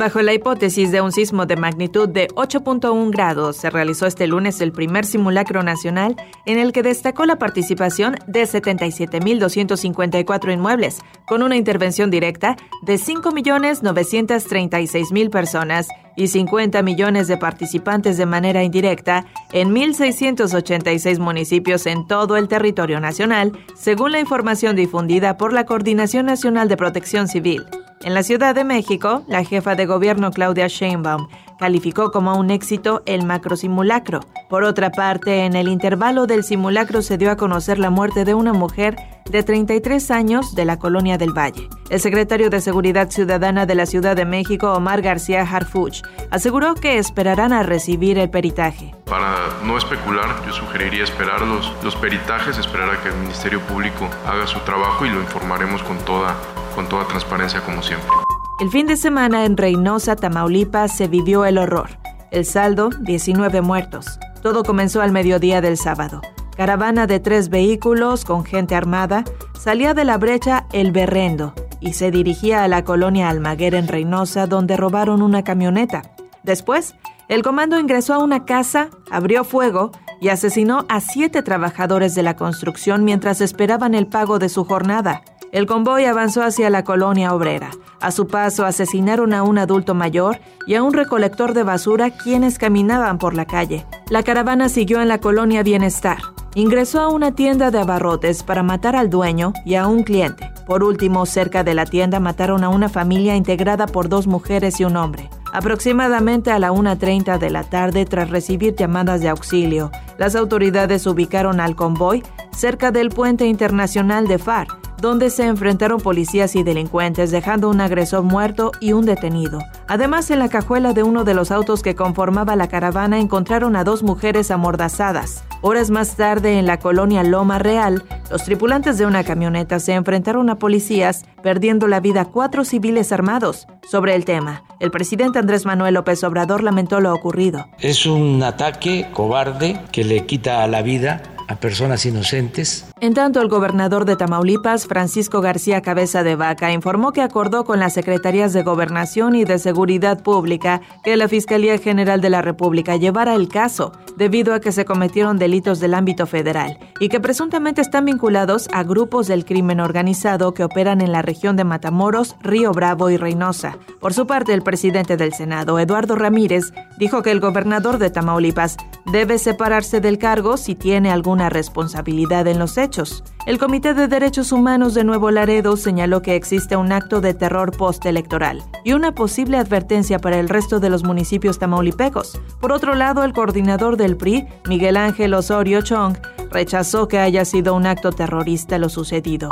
Bajo la hipótesis de un sismo de magnitud de 8.1 grados, se realizó este lunes el primer simulacro nacional en el que destacó la participación de 77.254 inmuebles, con una intervención directa de 5.936.000 personas y 50 millones de participantes de manera indirecta en 1.686 municipios en todo el territorio nacional, según la información difundida por la Coordinación Nacional de Protección Civil. En la Ciudad de México, la jefa de gobierno Claudia Sheinbaum calificó como un éxito el macrosimulacro. Por otra parte, en el intervalo del simulacro se dio a conocer la muerte de una mujer de 33 años de la colonia del Valle. El secretario de Seguridad Ciudadana de la Ciudad de México, Omar García Harfuch, aseguró que esperarán a recibir el peritaje. Para no especular, yo sugeriría esperar los, los peritajes, esperar a que el Ministerio Público haga su trabajo y lo informaremos con toda con toda transparencia como siempre. El fin de semana en Reynosa, Tamaulipas, se vivió el horror. El saldo, 19 muertos. Todo comenzó al mediodía del sábado. Caravana de tres vehículos con gente armada salía de la brecha El Berrendo y se dirigía a la colonia Almaguer en Reynosa donde robaron una camioneta. Después, el comando ingresó a una casa, abrió fuego y asesinó a siete trabajadores de la construcción mientras esperaban el pago de su jornada. El convoy avanzó hacia la colonia obrera. A su paso asesinaron a un adulto mayor y a un recolector de basura quienes caminaban por la calle. La caravana siguió en la colonia Bienestar. Ingresó a una tienda de abarrotes para matar al dueño y a un cliente. Por último, cerca de la tienda mataron a una familia integrada por dos mujeres y un hombre. Aproximadamente a la 1.30 de la tarde, tras recibir llamadas de auxilio, las autoridades ubicaron al convoy cerca del puente internacional de FAR donde se enfrentaron policías y delincuentes, dejando un agresor muerto y un detenido. Además, en la cajuela de uno de los autos que conformaba la caravana encontraron a dos mujeres amordazadas. Horas más tarde, en la colonia Loma Real, los tripulantes de una camioneta se enfrentaron a policías, perdiendo la vida cuatro civiles armados. Sobre el tema, el presidente Andrés Manuel López Obrador lamentó lo ocurrido. Es un ataque cobarde que le quita la vida a personas inocentes. En tanto, el gobernador de Tamaulipas, Francisco García Cabeza de Vaca, informó que acordó con las secretarías de Gobernación y de Seguridad Pública que la Fiscalía General de la República llevara el caso, debido a que se cometieron delitos del ámbito federal y que presuntamente están vinculados a grupos del crimen organizado que operan en la región de Matamoros, Río Bravo y Reynosa. Por su parte, el presidente del Senado, Eduardo Ramírez, dijo que el gobernador de Tamaulipas debe separarse del cargo si tiene alguna responsabilidad en los hechos. El Comité de Derechos Humanos de Nuevo Laredo señaló que existe un acto de terror postelectoral y una posible advertencia para el resto de los municipios tamaulipecos. Por otro lado, el coordinador del PRI, Miguel Ángel Osorio Chong, rechazó que haya sido un acto terrorista lo sucedido.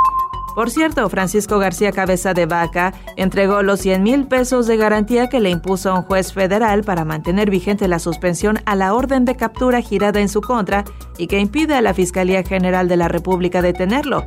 Por cierto, Francisco García Cabeza de Vaca entregó los 100 mil pesos de garantía que le impuso un juez federal para mantener vigente la suspensión a la orden de captura girada en su contra y que impide a la Fiscalía General de la República detenerlo.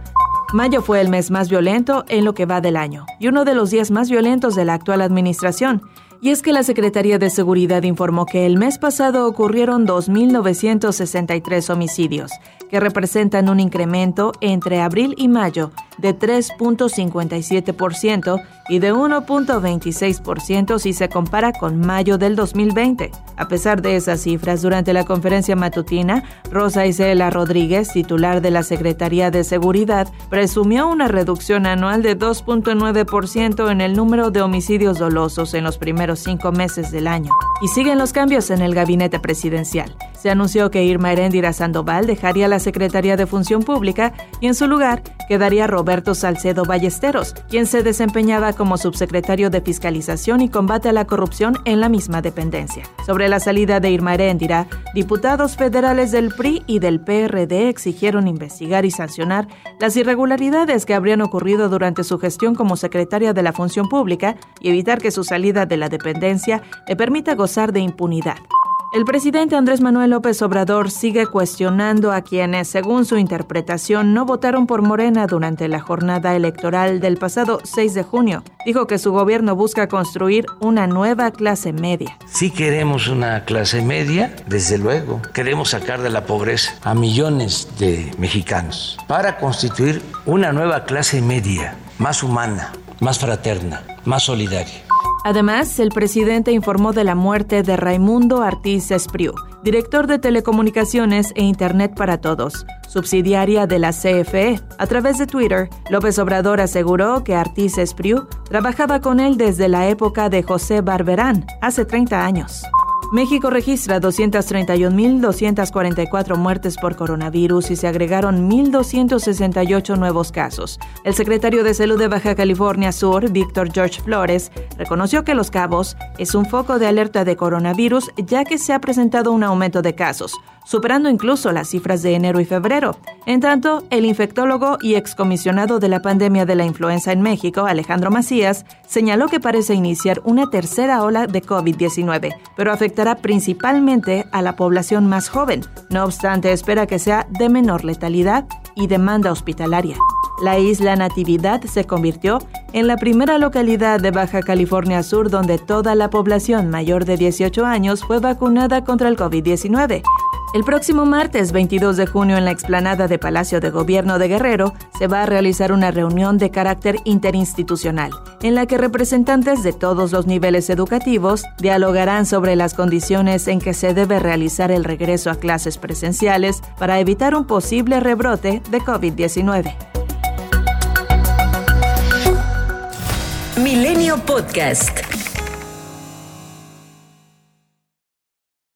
Mayo fue el mes más violento en lo que va del año y uno de los días más violentos de la actual administración. Y es que la Secretaría de Seguridad informó que el mes pasado ocurrieron 2.963 homicidios, que representan un incremento entre abril y mayo de 3.57% y de 1.26% si se compara con mayo del 2020. A pesar de esas cifras, durante la conferencia matutina, Rosa Isela Rodríguez, titular de la Secretaría de Seguridad, presumió una reducción anual de 2.9% en el número de homicidios dolosos en los primeros cinco meses del año. Y siguen los cambios en el gabinete presidencial. Se anunció que Irma Heréndira Sandoval dejaría la Secretaría de Función Pública y en su lugar quedaría Roberto Salcedo Ballesteros, quien se desempeñaba como subsecretario de Fiscalización y Combate a la Corrupción en la misma dependencia. Sobre la salida de Irma Heréndira, diputados federales del PRI y del PRD exigieron investigar y sancionar las irregularidades que habrían ocurrido durante su gestión como secretaria de la Función Pública y evitar que su salida de la dependencia le permita gozar de impunidad. El presidente Andrés Manuel López Obrador sigue cuestionando a quienes, según su interpretación, no votaron por Morena durante la jornada electoral del pasado 6 de junio. Dijo que su gobierno busca construir una nueva clase media. Si queremos una clase media, desde luego. Queremos sacar de la pobreza a millones de mexicanos para constituir una nueva clase media, más humana, más fraterna, más solidaria. Además, el presidente informó de la muerte de Raimundo Artiz Espriu, director de Telecomunicaciones e Internet para Todos, subsidiaria de la CFE. A través de Twitter, López Obrador aseguró que Artiz Espriu trabajaba con él desde la época de José Barberán, hace 30 años. México registra 231.244 muertes por coronavirus y se agregaron 1.268 nuevos casos. El secretario de Salud de Baja California Sur, Víctor George Flores, reconoció que Los Cabos es un foco de alerta de coronavirus ya que se ha presentado un aumento de casos, superando incluso las cifras de enero y febrero. En tanto, el infectólogo y excomisionado de la pandemia de la influenza en México, Alejandro Macías, señaló que parece iniciar una tercera ola de COVID-19, pero afecta principalmente a la población más joven. No obstante, espera que sea de menor letalidad y demanda hospitalaria. La isla Natividad se convirtió en la primera localidad de Baja California Sur donde toda la población mayor de 18 años fue vacunada contra el COVID-19. El próximo martes 22 de junio en la explanada de Palacio de Gobierno de Guerrero se va a realizar una reunión de carácter interinstitucional, en la que representantes de todos los niveles educativos dialogarán sobre las condiciones en que se debe realizar el regreso a clases presenciales para evitar un posible rebrote de COVID-19. Milenio Podcast.